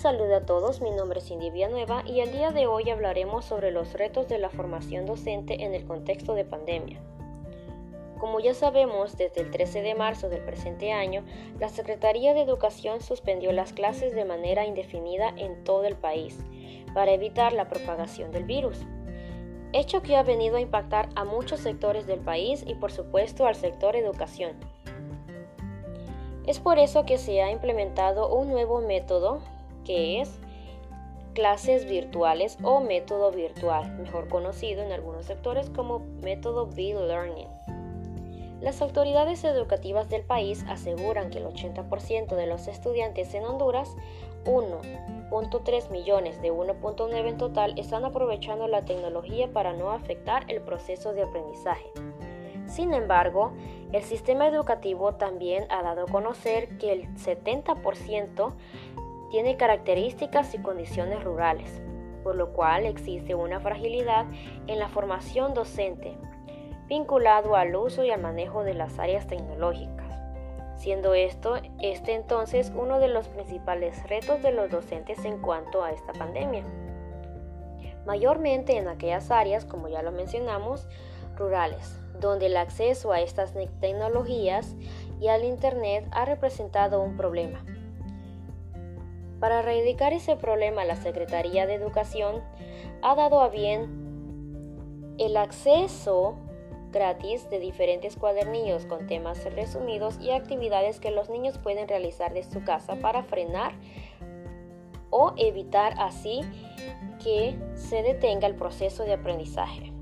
saludo a todos, mi nombre es Cindy Villanueva y el día de hoy hablaremos sobre los retos de la formación docente en el contexto de pandemia. Como ya sabemos, desde el 13 de marzo del presente año, la Secretaría de Educación suspendió las clases de manera indefinida en todo el país para evitar la propagación del virus, hecho que ha venido a impactar a muchos sectores del país y por supuesto al sector educación. Es por eso que se ha implementado un nuevo método que es clases virtuales o método virtual, mejor conocido en algunos sectores como método B-Learning. Las autoridades educativas del país aseguran que el 80% de los estudiantes en Honduras, 1.3 millones de 1.9 en total, están aprovechando la tecnología para no afectar el proceso de aprendizaje. Sin embargo, el sistema educativo también ha dado a conocer que el 70% tiene características y condiciones rurales, por lo cual existe una fragilidad en la formación docente, vinculado al uso y al manejo de las áreas tecnológicas, siendo esto este entonces uno de los principales retos de los docentes en cuanto a esta pandemia. Mayormente en aquellas áreas, como ya lo mencionamos, rurales, donde el acceso a estas tecnologías y al Internet ha representado un problema. Para erradicar ese problema, la Secretaría de Educación ha dado a bien el acceso gratis de diferentes cuadernillos con temas resumidos y actividades que los niños pueden realizar desde su casa para frenar o evitar así que se detenga el proceso de aprendizaje.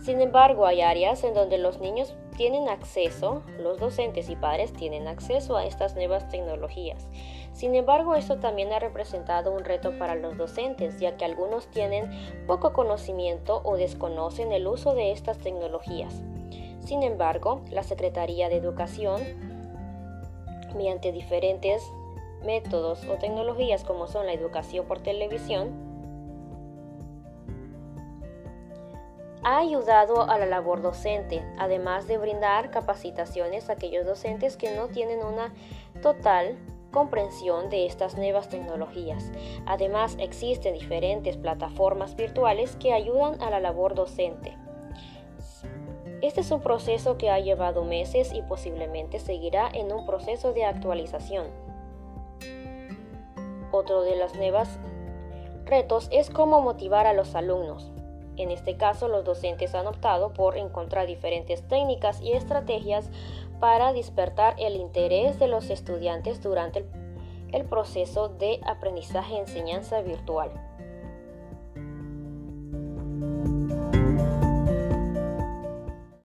Sin embargo, hay áreas en donde los niños tienen acceso, los docentes y padres tienen acceso a estas nuevas tecnologías. Sin embargo, esto también ha representado un reto para los docentes, ya que algunos tienen poco conocimiento o desconocen el uso de estas tecnologías. Sin embargo, la Secretaría de Educación, mediante diferentes métodos o tecnologías como son la educación por televisión, ha ayudado a la labor docente, además de brindar capacitaciones a aquellos docentes que no tienen una total comprensión de estas nuevas tecnologías. Además, existen diferentes plataformas virtuales que ayudan a la labor docente. Este es un proceso que ha llevado meses y posiblemente seguirá en un proceso de actualización. Otro de los nuevos retos es cómo motivar a los alumnos. En este caso, los docentes han optado por encontrar diferentes técnicas y estrategias para despertar el interés de los estudiantes durante el, proceso de aprendizaje-enseñanza virtual.